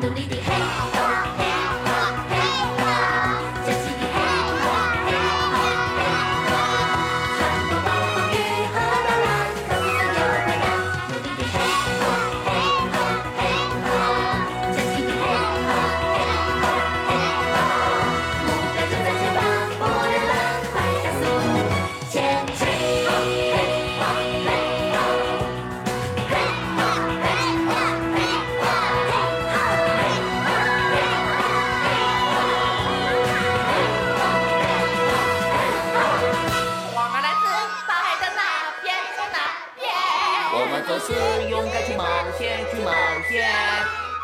努力的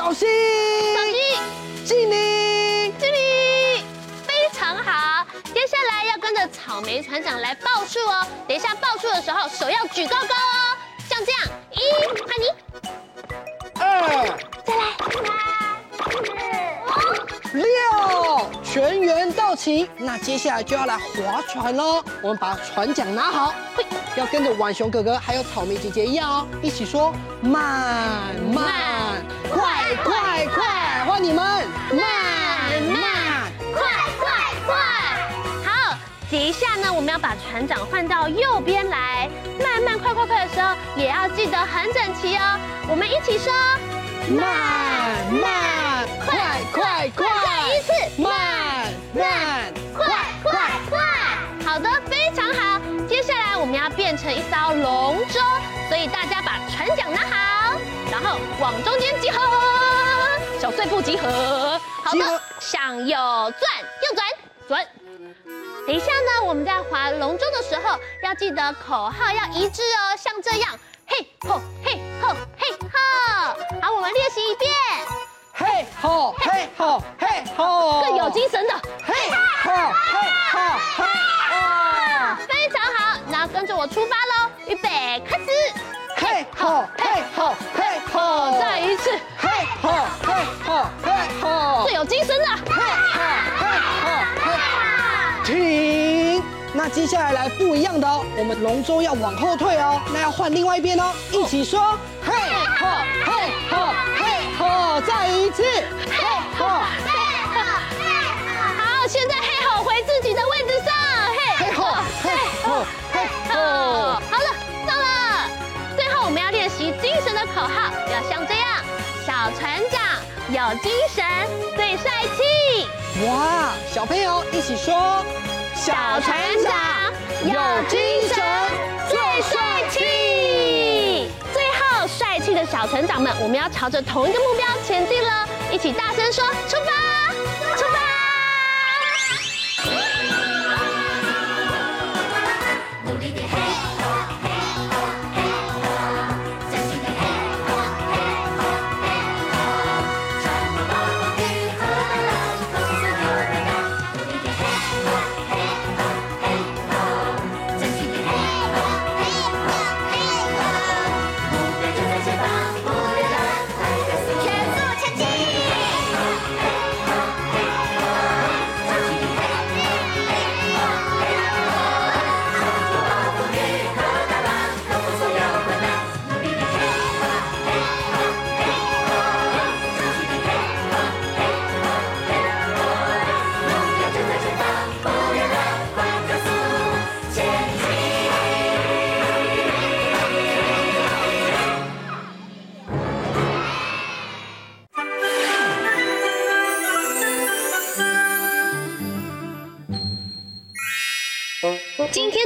稍息，稍息，敬礼，敬礼，非常好。接下来要跟着草莓船长来报数哦。等一下报数的时候，手要举高高哦，像这样，一，看你，二，再来，三，四，五，六。全员到齐，那接下来就要来划船喽。我们把船桨拿好，要跟着浣熊哥哥还有草莓姐姐一样哦，一起说慢慢快快快，换你们慢慢快快快。好，接下呢，我们要把船长换到右边来，慢慢快快快的时候也要记得很整齐哦。我们一起说慢慢快快快，再一次慢。慢，快快快！好的，非常好。接下来我们要变成一艘龙舟，所以大家把船桨拿，然后往中间集合，小碎步集合。好的，向右转，右转，转。等一下呢，我们在划龙舟的时候要记得口号要一致哦，像这样，嘿吼，嘿吼，嘿吼。好，我们练习一遍。嘿吼嘿吼嘿吼，更有精神的。嘿吼嘿吼嘿吼，非常好，那跟着我出发喽！预备，开始。嘿吼嘿吼嘿嘿吼嘿吼嘿吼，停。那接下来来不一样的哦，我们龙舟要往后退哦，那要换另外一边哦，一起说。嘿吼嘿吼。再一次，嘿吼，嘿吼，嘿吼，好，现在嘿吼回自己的位置上，嘿吼，嘿吼，嘿吼，好了，到了，最后我们要练习精神的口号，要像这样，小船长有精神最帅气，哇，小朋友一起说，小船长有精神最帅气。最后帅气的小船长们，我们要朝着同一个目标前进了，一起大声说：出发！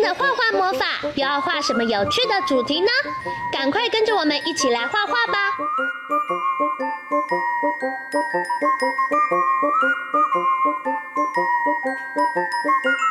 的画画魔法又要画什么有趣的主题呢？赶快跟着我们一起来画画吧！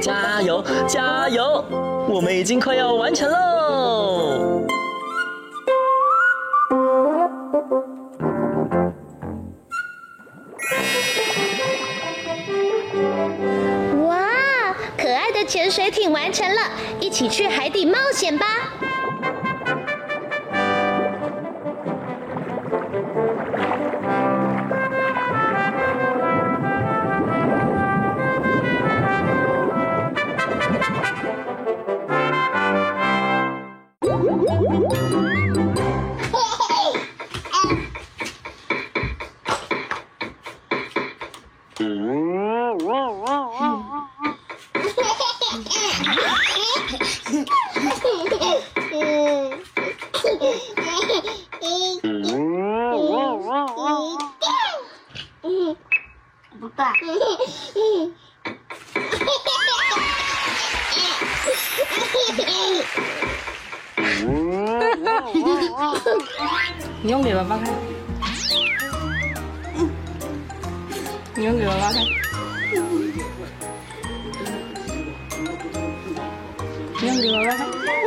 加油，加油！我们已经快要完成喽！哇，可爱的潜水艇完成了，一起去海底冒险吧！你用给爸爸看。你用给爸爸看。你用给爸爸看。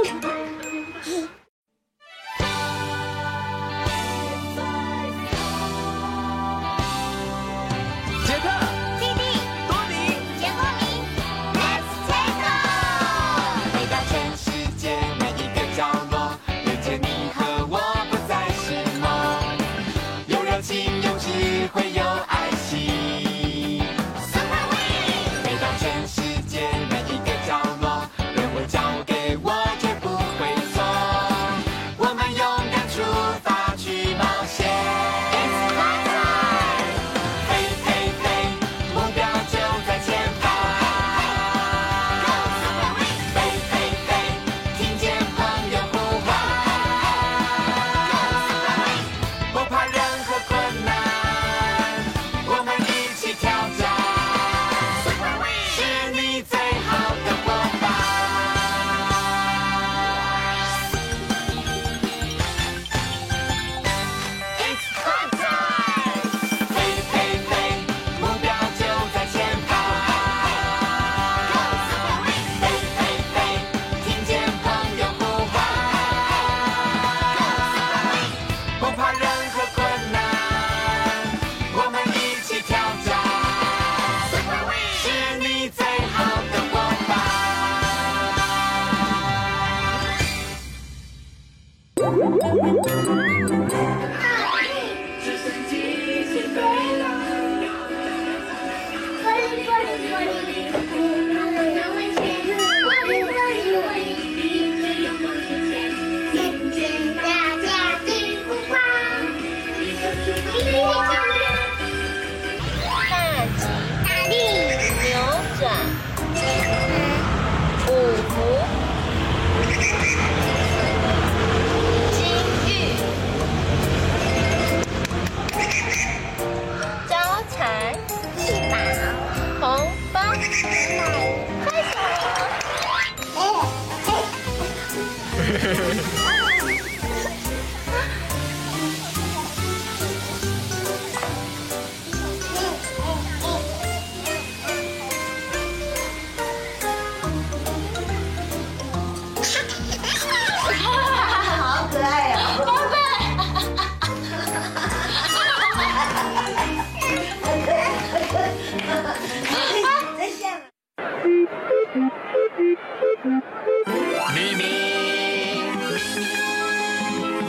咪咪。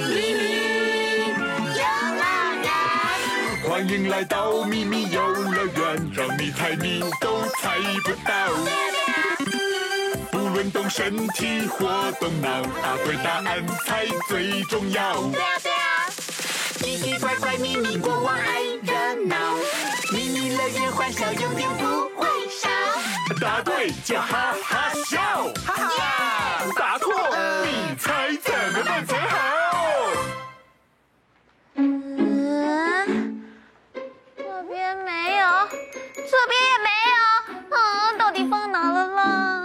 咪咪咪咪游乐园欢迎来到咪咪游乐园让你猜谜都猜不到。不论动身体或动脑发对答案才最重要。对对奇奇怪怪咪咪国王爱热闹咪咪乐园欢笑永幸不答对就哈哈笑，哈哈！答错你猜怎么办才好？嗯，这边没有，这边也没有，啊，到底放哪了啦？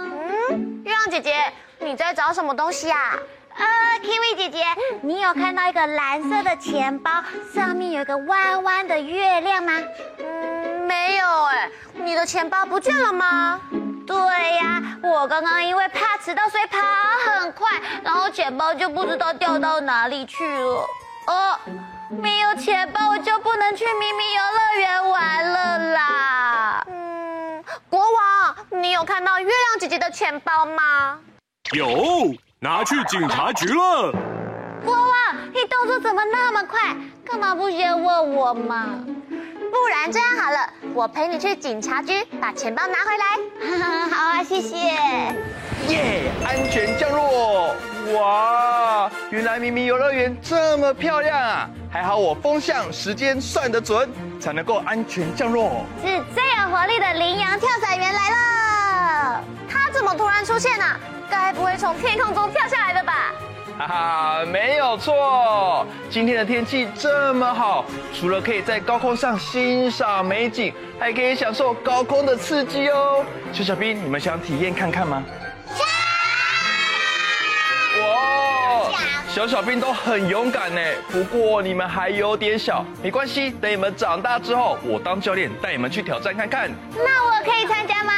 嗯，月亮姐姐，你在找什么东西啊？呃，Kiwi 姐姐，你有看到一个蓝色的钱包，上面有一个弯弯的月亮吗？嗯，没有哎，你的钱包不见了吗？对呀，我刚刚因为怕迟到，所以跑很快，然后钱包就不知道掉到哪里去了。哦，没有钱包，我就不能去秘密游乐园玩了啦。嗯，国王，你有看到月亮姐姐的钱包吗？有，拿去警察局了。国王，你动作怎么那么快？干嘛不先问我嘛？不然这样好了，我陪你去警察局把钱包拿回来。好啊，谢谢。耶，安全降落！哇，原来明明游乐园这么漂亮啊！还好我风向时间算得准，才能够安全降落。是最有活力的羚羊跳伞员来了。他怎么突然出现呢、啊？该不会从天空中跳下来的吧？哈哈，没有错。今天的天气这么好，除了可以在高空上欣赏美景，还可以享受高空的刺激哦。小小兵，你们想体验看看吗？想哇，小小兵都很勇敢呢。不过你们还有点小，没关系。等你们长大之后，我当教练带你们去挑战看看。那我可以参加吗？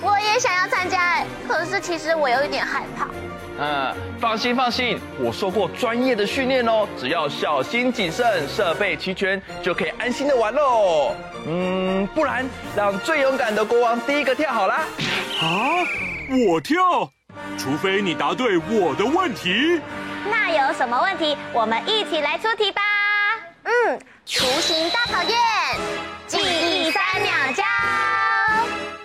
我也想要参加，可是其实我有一点害怕。嗯，放心放心，我受过专业的训练哦，只要小心谨慎，设备齐全，就可以安心的玩喽。嗯，不然让最勇敢的国王第一个跳好啦。啊，我跳？除非你答对我的问题。那有什么问题？我们一起来出题吧。嗯，图形大考验，记忆三秒教。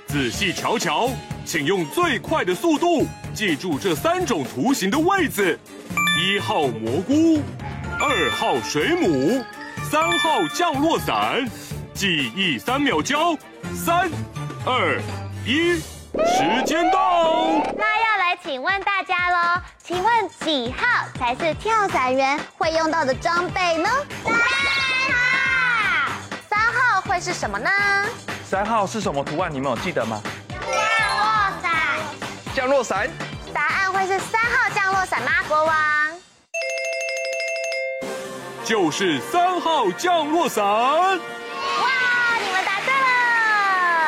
仔细瞧瞧，请用最快的速度记住这三种图形的位置：一号蘑菇，二号水母，三号降落伞。记忆三秒教，三、二、一，时间到。那要来请问大家喽，请问几号才是跳伞员会用到的装备呢？三号。三号会是什么呢？三号是什么图案？你们有记得吗？降落伞。降落伞。会是三号降落伞吗？国王。就是三号降落伞。哇，你们答对了！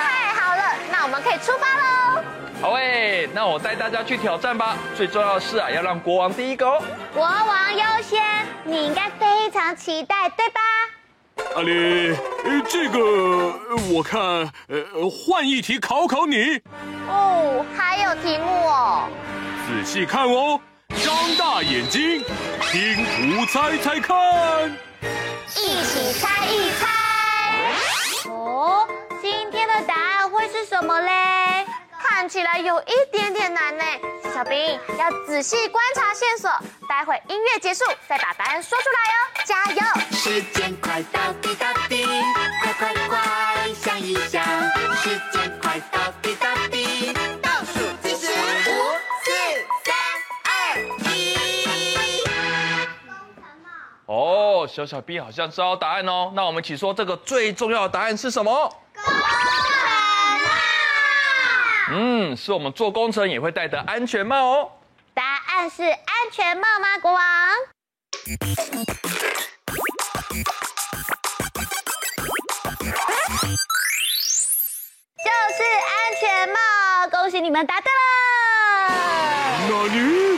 太好了，那我们可以出发喽。好诶，那我带大家去挑战吧。最重要的是啊，要让国王第一个哦。国王优先，你应该非常期待，对吧？阿里，呃，这个我看，呃，换一题考考你。哦，还有题目哦。仔细看哦，张大眼睛，听图猜猜看。一起猜一猜。哦，今天的答案会是什么嘞？看起来有一点点难呢。小兵要仔细观察线索，待会音乐结束再把答案说出来哦，加油！时间快到滴答滴，快快快想一想，小小 B 好像知道答案哦。那我们一起说这个最重要的答案是什么？工程帽。嗯，是我们做工程也会戴的安全帽哦。答案是安全帽吗，国王？就是安全帽，恭喜你们答对了。那你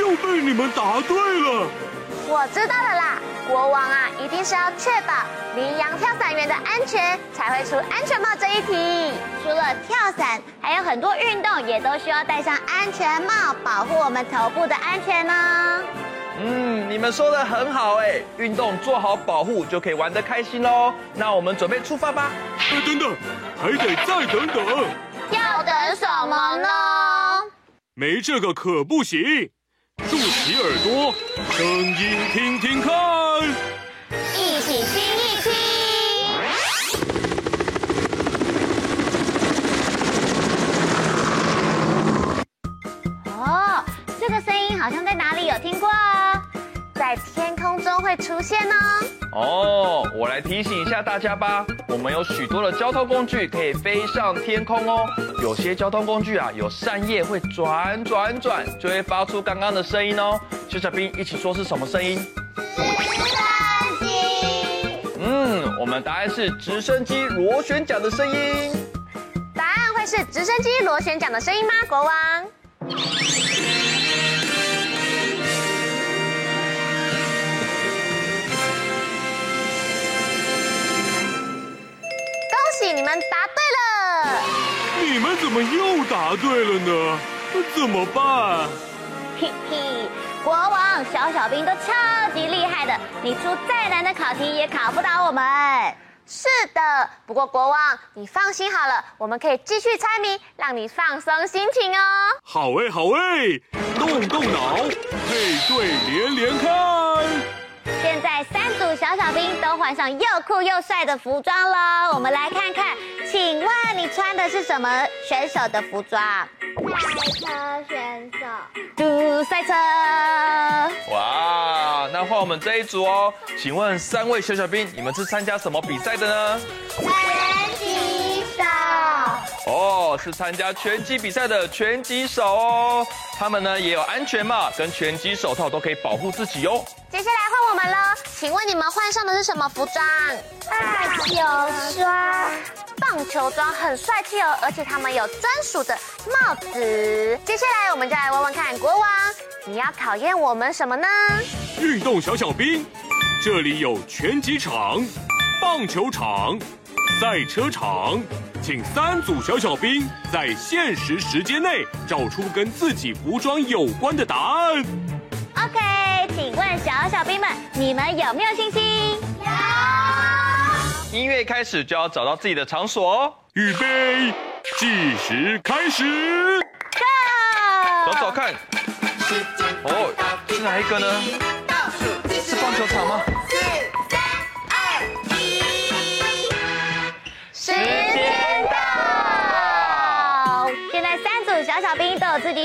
又被你们答对了。我知道了啦，国王啊，一定是要确保羚羊跳伞员的安全，才会出安全帽这一题。除了跳伞，还有很多运动也都需要戴上安全帽，保护我们头部的安全呢。嗯，你们说的很好哎，运动做好保护就可以玩得开心喽。那我们准备出发吧。哎，等等，还得再等等。要等什么呢？没这个可不行。竖起耳朵，声音听听看。一起听一听。哦，这个声音好像在哪里有听过哦，在天空中会出现哦。哦，我来提醒一下大家吧。我们有许多的交通工具可以飞上天空哦。有些交通工具啊，有扇叶会转转转，就会发出刚刚的声音哦。小小兵一起说是什么声音？我们答案是直升机螺旋桨的声音。答案会是直升机螺旋桨的声音吗？国王。恭喜你们答对了！你们怎么又答对了呢？怎么办？嘿嘿，国王、小小兵都超级厉害的，你出再难的考题也考不倒我们。是的，不过国王，你放心好了，我们可以继续猜谜，让你放松心情哦。好哎，好哎，动动脑，配对连连看。现在三组小小兵都换上又酷又帅的服装了，我们来看看，请问你穿的是什么选手的服装？赛车选手。嘟赛车。哇，那换我们这一组哦。请问三位小小兵，你们是参加什么比赛的呢？哦，是参加拳击比赛的拳击手哦。他们呢也有安全帽跟拳击手套，都可以保护自己哦。接下来换我们了，请问你们换上的是什么服装？棒球装。棒球装很帅气哦，而且他们有专属的帽子。接下来我们就来问问看，国王，你要考验我们什么呢？运动小小兵，这里有拳击场、棒球场、赛车场，请三组小小兵在限时时间内找出跟自己服装有关的答案。OK，请问小小兵们，你们有没有信心？有。音乐开始就要找到自己的场所哦。预备，计时开始。Go！找找看。哦，是哪一个呢？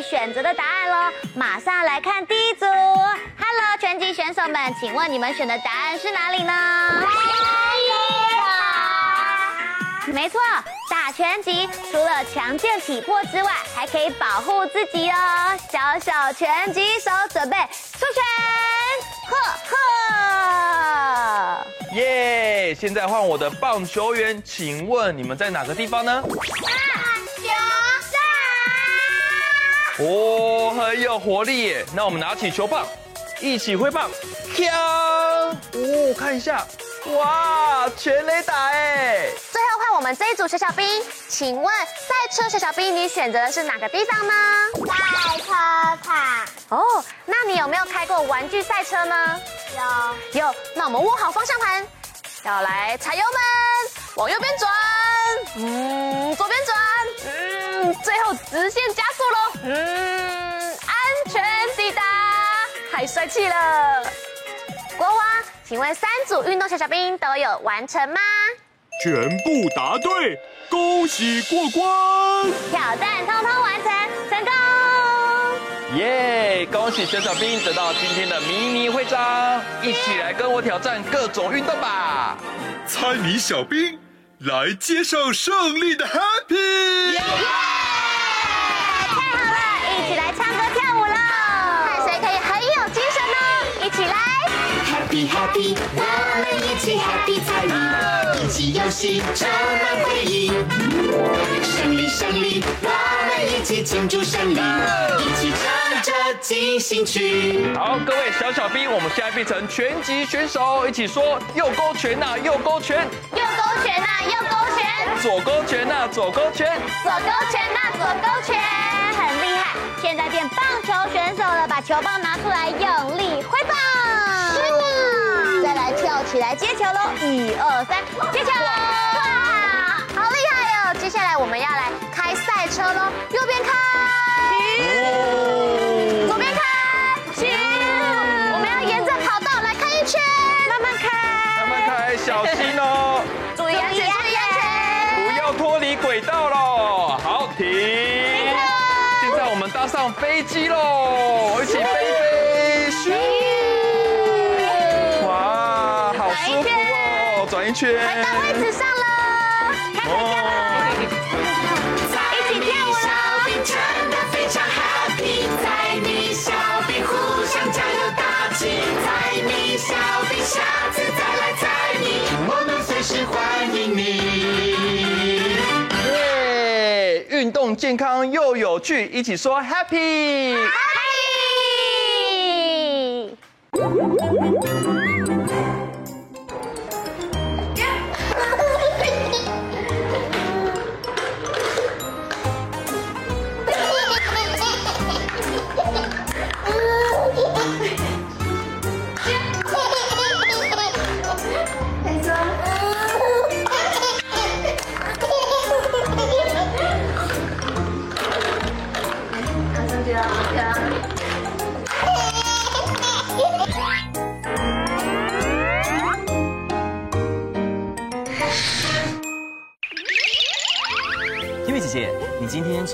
选择的答案喽，马上来看第一组。Hello，拳击选手们，请问你们选的答案是哪里呢？没错，打拳击除了强健体魄之外，还可以保护自己哦。小小拳击手准备出拳，呵呵。耶！现在换我的棒球员，请问你们在哪个地方呢？哦，很有活力耶！那我们拿起球棒，一起挥棒，锵！哦，看一下。哇，全垒打哎！最后换我们这一组小小兵，请问赛车小小兵，你选择的是哪个地方呢？赛车场。哦，那你有没有开过玩具赛车呢？有。有，那我们握好方向盘，要来踩油门，往右边转，嗯，左边转，嗯，最后直线加速喽，嗯，安全抵达，太帅气了，国王。请问三组运动小小兵都有完成吗？全部答对，恭喜过关！挑战通通完成，成功！耶！恭喜小小兵得到今天的迷你徽章，一起来跟我挑战各种运动吧！猜谜小兵来接受胜利的 Happy！耶！太好了，一起来唱歌跳舞喽，看谁可以很有精神呢？一起来！Happy Happy，我们一起 Happy 猜谜，一起游戏充满回忆。胜利胜利，我们一起庆祝胜利，一起唱着进行曲。好，各位小小兵，我们现在变成拳击选手，一起说右勾拳呐，右勾拳，右勾拳呐，右勾拳，左勾拳呐，左勾拳，左勾拳呐，左勾拳，很厉害。现在变棒球选手了，把球棒拿出来，用力挥棒。是的。再来跳起来接球喽！一二三，接球！哇，好厉害哦！接下来我们要来车喽，右边开，哦左边开，停。我们要沿着跑道来开一圈，慢慢开，慢慢开，小心哦，注意安全，注意安全。不要脱离轨道喽。好，停。现在我们搭上飞机喽，一起飞飞，咻！哇，好舒服哦，转一圈。小兵下次再来猜你，我们随时欢迎你。耶！运动健康又有趣，一起说 happy。天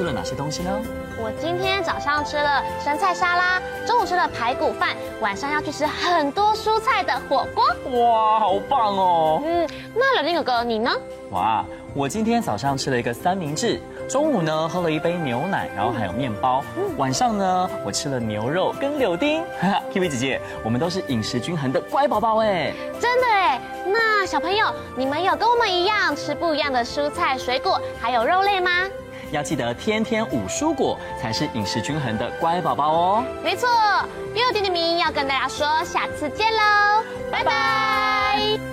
吃了哪些东西呢？我今天早上吃了生菜沙拉，中午吃了排骨饭，晚上要去吃很多蔬菜的火锅。哇，好棒哦！嗯，那柳丁哥哥你呢？哇，我今天早上吃了一个三明治，中午呢喝了一杯牛奶，然后还有面包，晚上呢我吃了牛肉跟柳丁。哈哈，Kiwi 姐姐，我们都是饮食均衡的乖宝宝哎。真的哎，那小朋友，你们有跟我们一样吃不一样的蔬菜、水果，还有肉类吗？要记得天天五蔬果才是饮食均衡的乖宝宝哦。没错，又有点点名要跟大家说，下次见喽，拜拜。